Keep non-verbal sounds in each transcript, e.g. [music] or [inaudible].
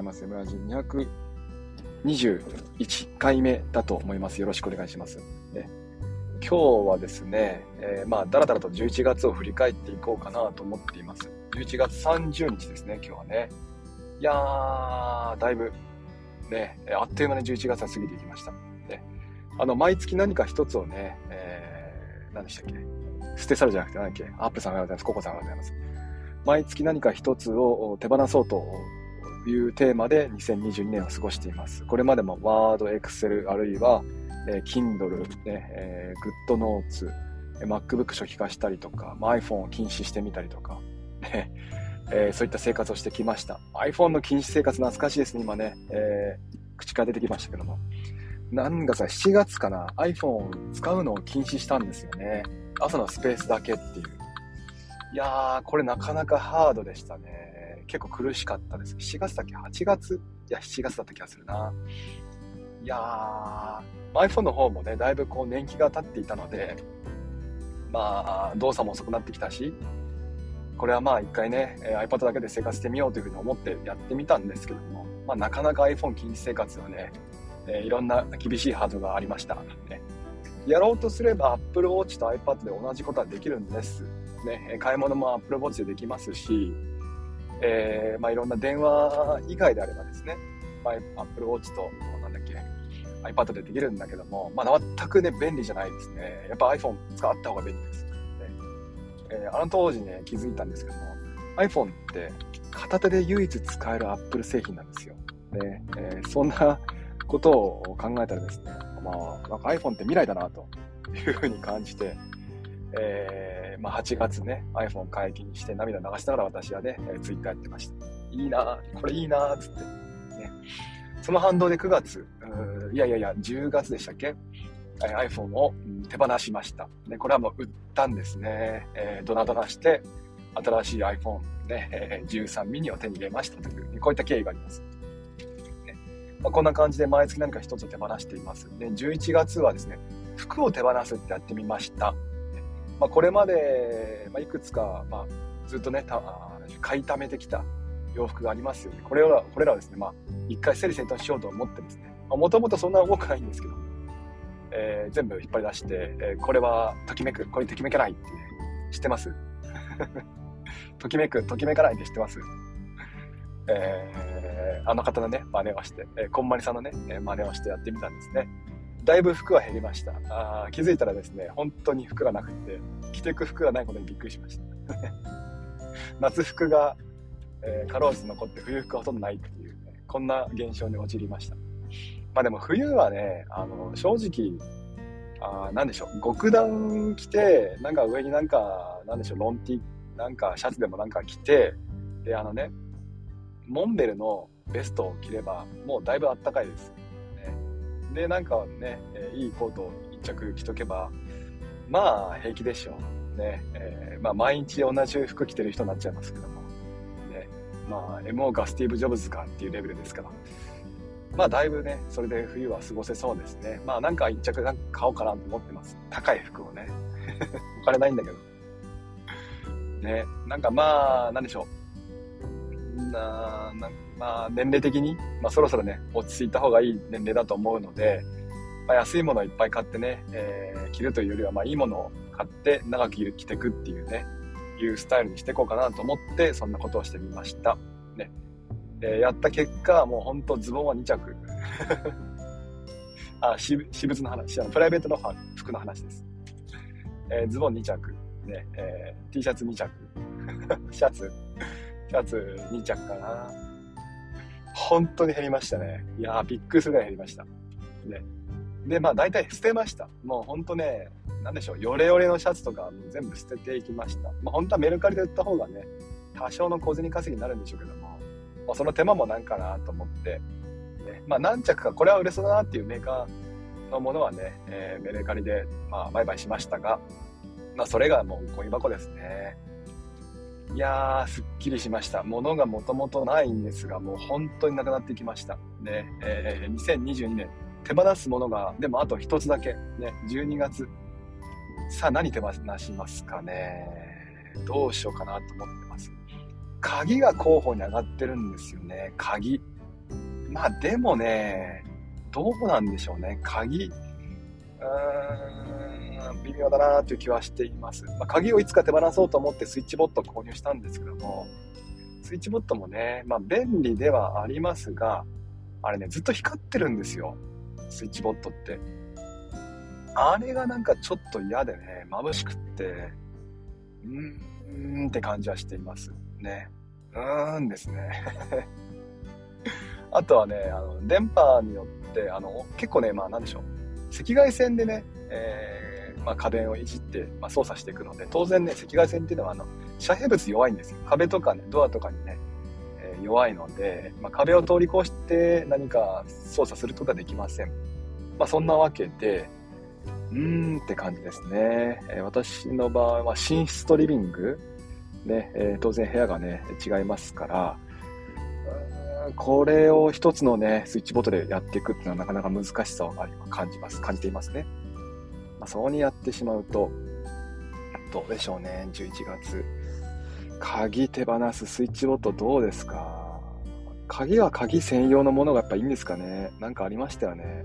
ざいます。村ジ221回目だと思います。よろしくお願いします。ね、今日はですね、えー、まあ、だらだらと11月を振り返っていこうかなと思っています。11月30日ですね、今日はね。いやー、だいぶ、ね、あっという間に11月は過ぎていきました。ね、あの、毎月何か一つをね、えー、何でしたっけ？捨て去るじゃなくて、何だっけ？アップさんがございます。ココさんがございます。毎月何か一つを手放そうというテーマで2022年を過ごしています。これまでも Word、Excel あるいは、えー、Kindle、ねえー、GoodNotes、MacBook 初期化したりとか、まあ、iPhone を禁止してみたりとか、ねえー、そういった生活をしてきました。iPhone の禁止生活懐かしいですね、今ね。えー、口から出てきましたけども。なんかさ、7月かな、iPhone を使うのを禁止したんですよね。朝のスペースだけっていう。いやー、これなかなかハードでしたね。結構苦しかったです。7月だっけ ?8 月？いや、7月だった気がするな。いやー、iPhone の方もね、だいぶこう年季が経っていたので、まあ、動作も遅くなってきたし、これはまあ一回ね、iPad だけで生活してみようというふうに思ってやってみたんですけども、まあなかなか iPhone 禁止生活はね、えー、いろんな厳しいハードがありました。ね、やろうとすれば Apple Watch と iPad で同じことはできるんです。ね、買い物も Apple Watch でできますし、えー、まあ、いろんな電話以外であればですね、まあ、Apple Watch と、なんだっけ、iPad でできるんだけども、まあ、全くね、便利じゃないですね。やっぱ iPhone 使った方が便利です。ねえー、あの当時ね、気づいたんですけども、iPhone って片手で唯一使える Apple 製品なんですよ。ねえー、そんなことを考えたらですね、まあ、なんか iPhone って未来だなというふうに感じて、えー、まあ、8月ね、iPhone 解禁して涙流しながら私はね、えー、Twitter やってました。いいなこれいいなつって。ね。その反動で9月、いやいやいや、10月でしたっけ？iPhone を手放しました。ね、これはもう売ったんですね。えー、ドナドナして、新しい iPhone、ね、えー、13 mini を手に入れましたという、こういった経緯があります。ねまあ、こんな感じで毎月何か一つ手放しています。で、11月はですね、服を手放すってやってみました。まあ、これまで、まあ、いくつか、まあ、ずっとね、た買いためてきた洋服がありますよね。これら、これらはですね、まあ、一回整理整頓しようと思ってですね、もともとそんな多くないんですけど、えー、全部引っ張り出して、えー、これはときめく、これときめかないって、知ってます [laughs] ときめく、ときめかないって知ってますえー、あの方のね、真似をして、えー、こんまりさんのね、真似をしてやってみたんですね。だいぶ服は減りました。あ気づいたらですね、本当に服がなくて、着てく服がないことにびっくりしました。[laughs] 夏服が、えー、かろうじて残って冬服はほとんどないっていう、ね、こんな現象に陥りました。まあでも冬はね、あの、正直、あなんでしょう、極暖着て、なんか上になんか、なんでしょう、ロンティ、なんかシャツでもなんか着て、で、あのね、モンベルのベストを着れば、もうだいぶあったかいです。で、なんかね、えー、いいコート1着着とけば、まあ平気でしょう。ね、えー、まあ毎日同じ服着てる人になっちゃいますけども。ね、まあ MO がスティーブ・ジョブズかっていうレベルですから。まあだいぶね、それで冬は過ごせそうですね。まあなんか1着なんか買おうかなと思ってます。高い服をね。[laughs] お金ないんだけど。ね、なんかまあ、なんでしょう。な、なんまあ、年齢的に、まあ、そろそろね、落ち着いた方がいい年齢だと思うので、まあ、安いものをいっぱい買ってね、えー、着るというよりは、まあ、いいものを買って長く着てくっていうね、いうスタイルにしていこうかなと思って、そんなことをしてみました。ね。えー、やった結果、もうほんとズボンは2着。[laughs] あ、私物の話、あのプライベートの服の話です。えー、ズボン2着、ね、えー、T シャツ2着、[laughs] シャツ、シャツ2着かな。本当に減りましたね。いやー、びっくりするぐらい減りました。ね。で、まあ大体捨てました。もう本当ね、なんでしょう、ヨレヨレのシャツとかもう全部捨てていきました。まあ本当はメルカリで売った方がね、多少の小銭稼ぎになるんでしょうけども、まあ、その手間もなんかなと思って、ね、まあ何着かこれは売れそうだなっていうメーカーのものはね、えー、メルカリで、まあ、売買しましたが、まあそれがもうゴミ箱ですね。いやー、すっきりしました。物がもともとないんですが、もう本当になくなってきました。ね、えー、2022年、手放すものが、でもあと一つだけ、ね、12月。さあ、何手放しますかね。どうしようかなと思ってます。鍵が候補に上がってるんですよね。鍵。まあでもね、どうなんでしょうね。鍵、うーん、微妙だなという気はしています。まあ、鍵をいつか手放そうと思ってスイッチボットを購入したんですけども、スイッチボットもね、まあ便利ではありますが、あれね、ずっと光ってるんですよ。スイッチボットって。あれがなんかちょっと嫌でね、眩しくって、うーんって感じはしていますね。うーんですね。[laughs] あとはね、あの電波によって、あの結構ね、まあなんでしょう。赤外線でね、えー、まあ、家電をいじって、まあ、操作していくので、当然ね、赤外線っていうのはあの遮蔽物弱いんですよ。壁とかね、ドアとかにね、えー、弱いので、まあ、壁を通り越して何か操作することはできません。まあ、そんなわけで、うーんって感じですね。えー、私の場合は寝室とリビング、ね、えー、当然部屋がね、違いますから、これを一つのね、スイッチボットでやっていくっていうのはなかなか難しさを感じます、感じていますね。まあ、そうにやってしまうと、どうでしょうね、11月。鍵手放すスイッチボットどうですか？鍵は鍵専用のものがやっぱいいんですかね。なんかありましたよね。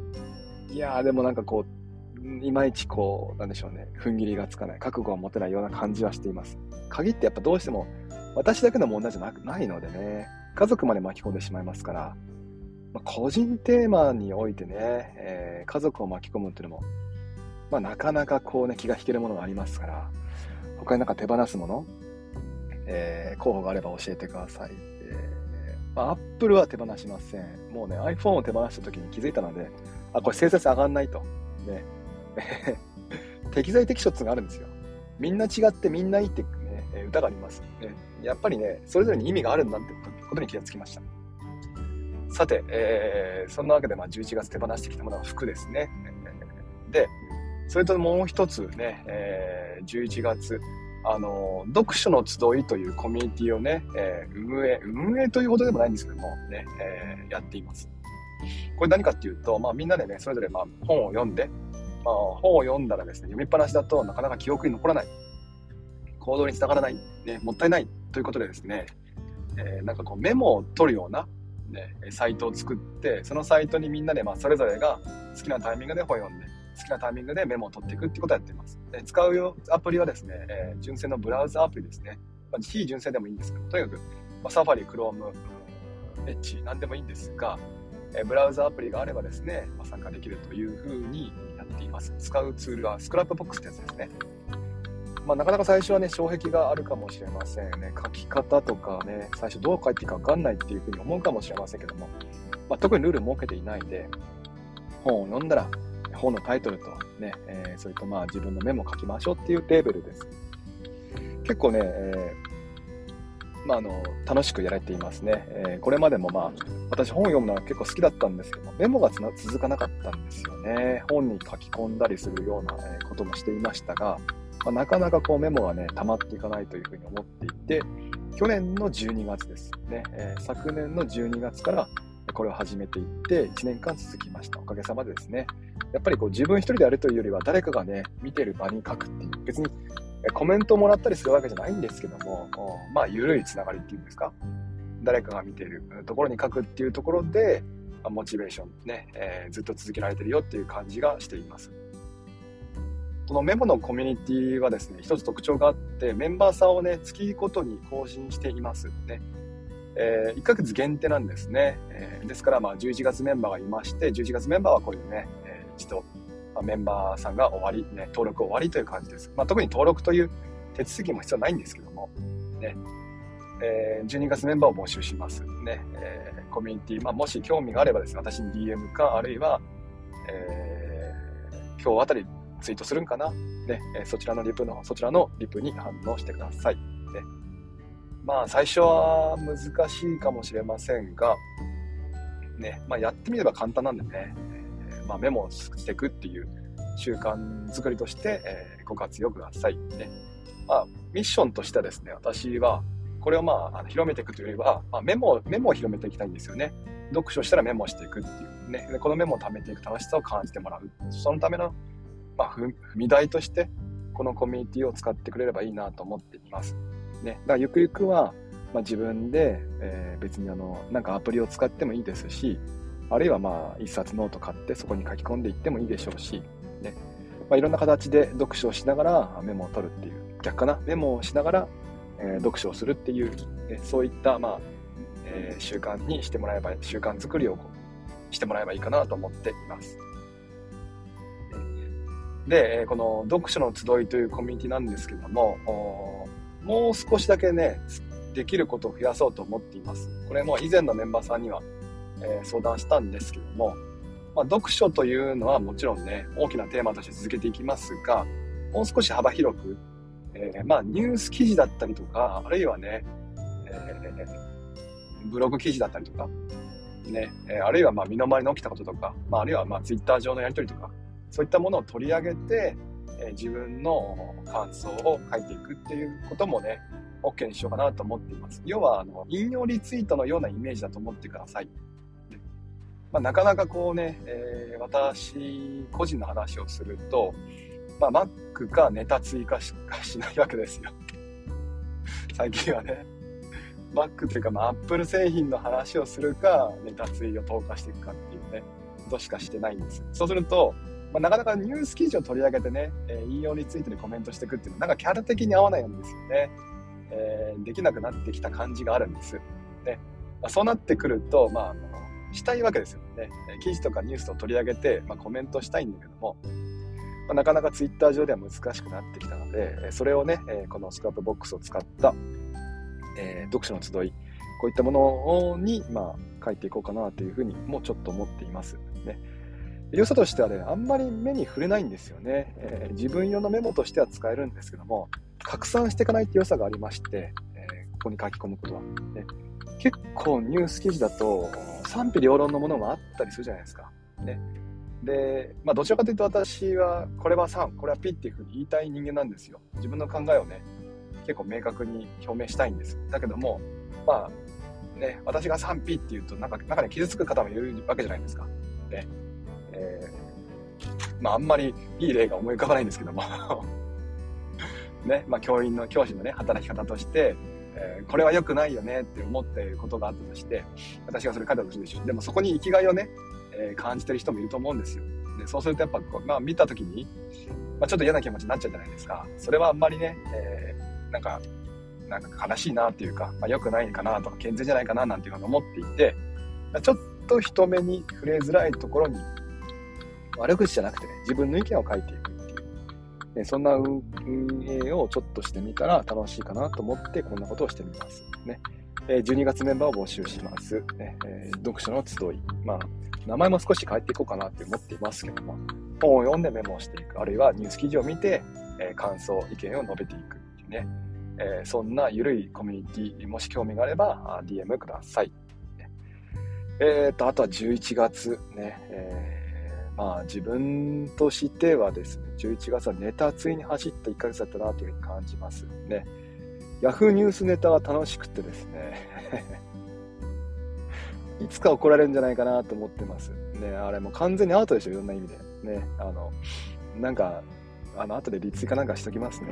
いやーでもなんかこう、いまいちこう、なんでしょうね、踏ん切りがつかない、覚悟は持てないような感じはしています。鍵ってやっぱどうしても私だけの問題じゃなくないのでね、家族まで巻き込んでしまいますから、まあ、個人テーマにおいてね、えー、家族を巻き込むっていうのも、まあ、なかなかこうね、気が引けるものがありますから、他になんか手放すもの、えー、候補があれば教えてください。えー、まあ、Apple は手放しません。もうね、iPhone を手放した時に気づいたので、あ、これ生成上がんないと。ね。[laughs] 適材適所っていうのがあるんですよ。みんな違ってみんないいってね、歌があります。ね、やっぱりね、それぞれに意味があるんだってことに気がつきました。さて、えー、そんなわけで、まあ、11月手放してきたものは服ですね。で、それともう一つね、えー、11月、あの、読書の集いというコミュニティをね、えー、運営、運営というほどでもないんですけども、ね、えー、やっています。これ何かっていうと、まあみんなでね、それぞれまあ本を読んで、まあ本を読んだらですね、読みっぱなしだとなかなか記憶に残らない。行動につながらない。ね、もったいないということでですね、えー、なんかこうメモを取るような、ね、サイトを作って、そのサイトにみんなでまあそれぞれが好きなタイミングで本を読んで、好きなタイミングでメモを取っていくってことをやっています。で使うアプリはですね、えー、純正のブラウザアプリですね。まあ、非純正でもいいんですけど、とにかく、まあ、 Safari、Chrome、Edge、なんでもいいんですが、えー、ブラウザアプリがあればですね、まあ、参加できるというふうにやっています。使うツールは Scrapbox ってやつですね。まあ、なかなか最初はね、障壁があるかもしれませんね。書き方とかね、最初どう書いていいかわかんないっていうふうに思うかもしれませんけども、まあ、特にルール設けていないんで、本を読んだら、本のタイトルとね、えー、それとまあ自分のメモを書きましょうっていうレベルです。結構ね、えー、まあ、あの楽しくやられていますね、えー、これまでもまあ私本を読むのは結構好きだったんですけどメモが続かなかったんですよね本に書き込んだりするようなこともしていましたが、まあ、なかなかこうメモがね、溜まっていかないというふうに思っていて、去年の12月ですね、えー、昨年の12月からこれを始めていって、1年間続きました。おかげさまでですね。やっぱりこう自分一人でやるというよりは、誰かがね、見てる場に書くっていう、別にコメントをもらったりするわけじゃないんですけども、まあ、緩いつながりっていうんですか？誰かが見ているところに書くっていうところで、モチベーションね、えー、ずっと続けられてるよっていう感じがしています。このメモのコミュニティはですね、一つ特徴があって、メンバーさんをね、月ごとに更新していますね。えー、1ヶ月限定なんですね。えー、ですから、まあ、11月メンバーがいまして、11月メンバーはこれでね、一度、まあ、メンバーさんが終わり、ね、登録終わりという感じです。まあ、特に登録という手続きも必要ないんですけども、ね、えー、12月メンバーを募集します。ね、えー、コミュニティ、まあ、もし興味があればですね、私に DM か、あるいは、えー、今日あたりツイートするんかな。ね、そちらのリプの、そちらのリプに反応してください。ね、まあ、最初は難しいかもしれませんが、ね、まあ、やってみれば簡単なんでね、え、まあ、メモをしていくっていう習慣作りとして、えー、ご活用ください。ね。まあ、ミッションとしてはですね、私は、これをまあ、広めていくというよりは、まあ、メモ、メモを広めていきたいんですよね。読書したらメモしていくっていうね。でこのメモを貯めていく楽しさを感じてもらう。そのためのまあ、踏み台として、このコミュニティを使ってくれればいいなと思っています。ね。だからゆくゆくは、まあ、自分で、えー、別にあの、なんかアプリを使ってもいいですし、あるいはまあ、一冊ノート買ってそこに書き込んでいってもいいでしょうし、ね。まあ、いろんな形で読書をしながらメモを取るっていう、逆かな、メモをしながら、えー、読書をするっていう、ね、そういった、まあ、えー、習慣にしてもらえば、習慣作りをしてもらえばいいかなと思っています。で、この読書の集いというコミュニティなんですけども、もう少しだけね、できることを増やそうと思っています。これも以前のメンバーさんには、えー、相談したんですけども、まあ、読書というのはもちろんね、大きなテーマとして続けていきますが、もう少し幅広く、えー、まあ、ニュース記事だったりとか、あるいはね、えー、ブログ記事だったりとか、ね、えあるいはま身の回りに起きたこととか、まあ、あるいはまあツイッター上のやり取りとか、そういったものを取り上げて、え自分の感想を書いていくっていうこともね、OK にしようかなと思っています。要は、あの、引用リツイートのようなイメージだと思ってください。まあ、なかなかこうね、えー、私個人の話をすると、まあ、Mac かネタ追加しかしないわけですよ。[laughs] 最近はね。Mac というか、まあ、Apple 製品の話をするか、ネタ追を投下していくかっていうね、ことしかしてないんです。そうすると、まあ、なかなかニュース記事を取り上げてね、えー、引用ツイートでコメントしていくっていうのは、なんかキャラ的に合わないんですよね。えー、できなくなってきた感じがあるんです。ねまあ、そうなってくると、まあ、したいわけですよね。記事とかニュースを取り上げて、まあ、コメントしたいんだけども、まあ、なかなかツイッター上では難しくなってきたので、それをね、この Scrapbox を使った、えー、読書の集い、こういったものに、まあ、書いていこうかなというふうにもちょっと思っています。ね。良さとしてはね、あんまり目に触れないんですよね。えー、自分用のメモとしては使えるんですけども、拡散していかないって良さがありまして、えー、ここに書き込むことは。ね、結構ニュース記事だと賛否両論のものもあったりするじゃないですか。ね。で、まあ、どちらかというと私は、これは3、これはピっていうふうに言いたい人間なんですよ。自分の考えをね、結構明確に表明したいんです。だけども、まあ、ね、私が賛否って言うと、なんか、中に傷つく方もいるわけじゃないですか。ね。えー、まあ、あんまりいい例が思い浮かばないんですけども [laughs] ね、まあ、教員の、教師のね、働き方として、えー、これは良くないよねって思っていることがあったとして、私がそれ書いたとするでしょ。でもそこに生きがいをね、えー、感じてる人もいると思うんですよ。で、そうするとやっぱこう、まあ見た時に、まあ、ちょっと嫌な気持ちになっちゃうじゃないですか。それはあんまりね、えー、なんか、なんか悲しいなっていうか、まあ、良くないかなとか、健全じゃないかななんていうふうに思っていて、ちょっと人目に触れづらいところに、悪口じゃなくてね、自分の意見を書いていく。えそんな運営をちょっとしてみたら楽しいかなと思ってこんなことをしてみます。ね。え12月メンバーを募集します。ねえ、読書の集い。まあ、名前も少し変えていこうかなって思っていますけども、本を読んでメモをしていく。あるいはニュース記事を見て、え、感想、意見を述べていくっていうね。え、そんな緩いコミュニティ、もし興味があれば、DM ください。えっ、と、あとは11月ね。えまあ自分としてはですね、11月はネタついに走った1ヶ月だったなというふうに感じますね。Yahoo ニュースネタは楽しくてですね [laughs] いつか怒られるんじゃないかなと思ってます。ね、あれもう完全にアウトでしょ、いろんな意味で。ね、あの、なんか、あの、後でリツイかなんかしときますね。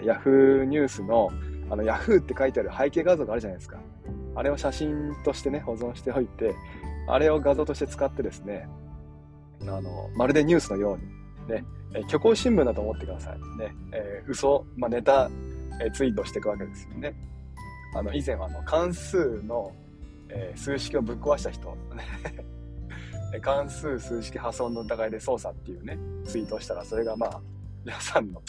えー、Yahoo ニュースの、あの、Yahoo って書いてある背景画像があるじゃないですか。あれを写真としてね、保存しておいて、あれを画像として使ってですね、あの、まるでニュースのように、ね、え虚構新聞だと思ってください。ね、えー、嘘、まあ、ネタ、えー、ツイートしていくわけですよね。あの、以前はあの、関数の、えー、数式をぶっ壊した人、ね [laughs] 関数数式破損の疑いで捜査っていうね、ツイートしたら、それがまあ、皆さんの、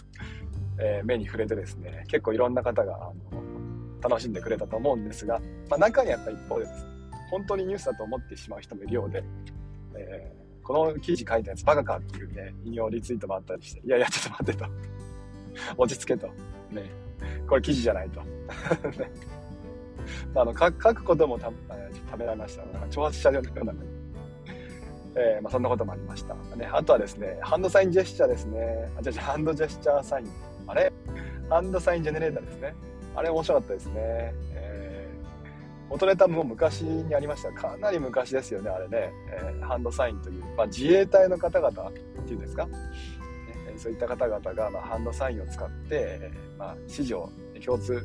えー、目に触れてですね、結構いろんな方が、あの、楽しんでくれたと思うんですが、まあ、中にはやっぱ一方でですね、本当にニュースだと思ってしまう人もいるようで、えーこの記事書いたやつバカかっていうね、引用リツイートもあったりして、いやいや、ちょっと待ってと。[laughs] 落ち着けと。ね。これ記事じゃないと。ね。[laughs] あの書くこともた食べられました。なんか挑発者のような、えー、まあ、そんなこともありました。ね、あとはですね、ハンドサインジェスチャーですね。あ、じゃあ、ハンドジェスチャーサイン。あれ？ハンドサインジェネレーターですね。あれ面白かったですね。元ネタも昔にありましたかなり昔ですよね、あれね。えー、ハンドサインという、まあ、自衛隊の方々っていうんですか、ね、そういった方々が、まあ、ハンドサインを使って、まあ、指示を、共通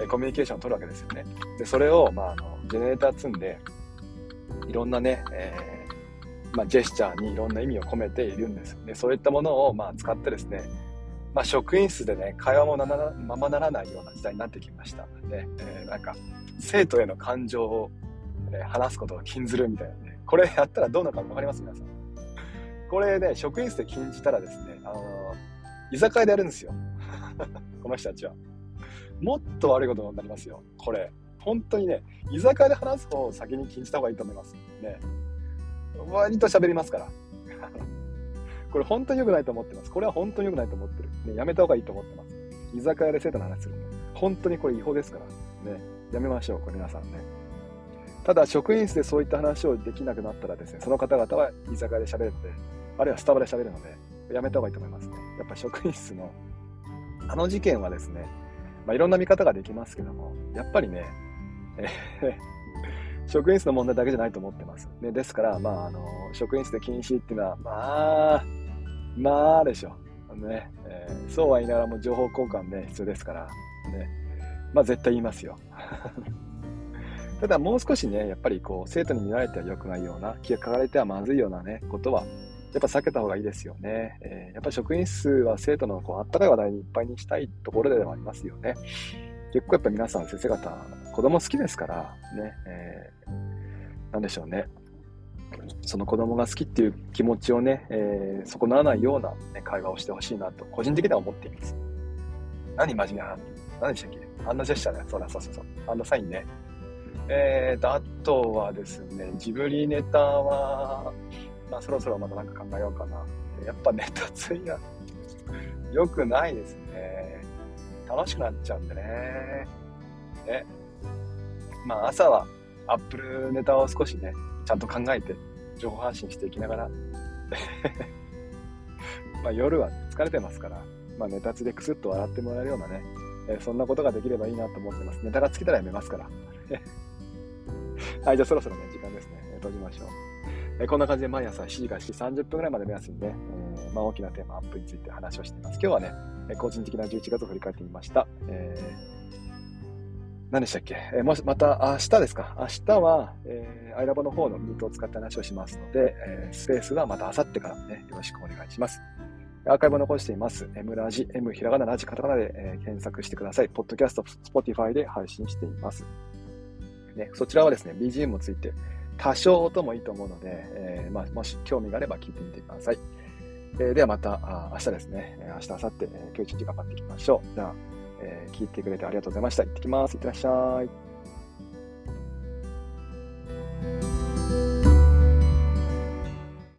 えコミュニケーションを取るわけですよね。で、それを、まあ、あの、ジェネレーター積んで、いろんなね、えー、まあ、ジェスチャーにいろんな意味を込めているんですよね。そういったものを、まあ、使ってですね、まあ、職員室でね、会話もままならないような時代になってきました。ね、えー、なんか、生徒への感情を、えー、話すことを禁ずるみたいなね。これやったらどうなのか分かります？皆さん。これね、職員室で禁じたらですね、あのー、居酒屋でやるんですよ。[laughs] この人たちは。もっと悪いことになりますよ。これ。本当にね、居酒屋で話す方を先に禁じた方がいいと思います。ね。割と喋りますから。[laughs] これ本当に良くないと思ってます。これは本当に良くないと思ってる。ね、やめた方がいいと思ってます。居酒屋で生徒の話するの。本当にこれ違法ですから。ね。やめましょう、これ皆さんね。ただ、職員室でそういった話をできなくなったらですね、その方々は居酒屋で喋るので、あるいはスタバで喋るので、やめた方がいいと思いますね。やっぱ職員室の、あの事件はですね、まあ、いろんな見方ができますけども、やっぱりね、え職員室の問題だけじゃないと思ってます。ね、ですから、まあ、あの、職員室で禁止っていうのは、まあ、まあでしょ。ね、えー、そうは言いながらも情報交換ね、必要ですから、ね、まあ絶対言いますよ。[laughs] ただもう少しね、やっぱりこう、生徒に見られては良くないような、気がかかれてはまずいようなね、ことは、やっぱ避けた方がいいですよね。えー、やっぱ職員室は生徒のこうあったかい話題にいっぱいにしたいところではありますよね。結構やっぱ皆さん先生方、子供好きですから、ね、えー、なんでしょうね。その子供が好きっていう気持ちをね、えー、損なわないような、ね、会話をしてほしいなと、個人的には思っています。何真面目な何でしたっけ？あんなジェスチャーだよ。そうだ、そうそうそう。あんなサインね。えーと、あとはですね、ジブリネタは、まあそろそろまたなんか考えようかな。やっぱネタついが良くないですね。楽しくなっちゃうんでね。ね。まあ朝はアップルネタを少しね、ちゃんと考えて情報発信していきながら [laughs] まあ夜は疲れてますから、まあネタつでクスッと笑ってもらえるようなね、えー、そんなことができればいいなと思ってます。ネタが尽きたらやめますから。[laughs] はい、じゃあそろそろね、時間ですね。え、閉じましょう。えー、こんな感じで毎朝7時から7時30分ぐらいまで目安にね、えー、まあ、大きなテーマアップについて話をしています。今日はね、個人的な11月を振り返ってみました。えー何でしたっけ、えー、もし、また明日ですか？明日は、えー、アイラボの方のミートを使った話をしますので、えー、スペースはまた明後日からね、よろしくお願いします。アーカイブを残しています。M ラジ、M ひらがなラジカタカナで、えー、検索してください。ポッドキャスト、Spotify で配信しています。ね、そちらはですね、BGM もついて、多少音もいいと思うので、えーまあ、もし興味があれば聞いてみてください。えー、ではまたあ明日ですね、明日、明後日、え、今日一日頑張っていきましょう。じゃあ、えー、聞いてくれてありがとうございました。行ってきます。いってらっしゃい。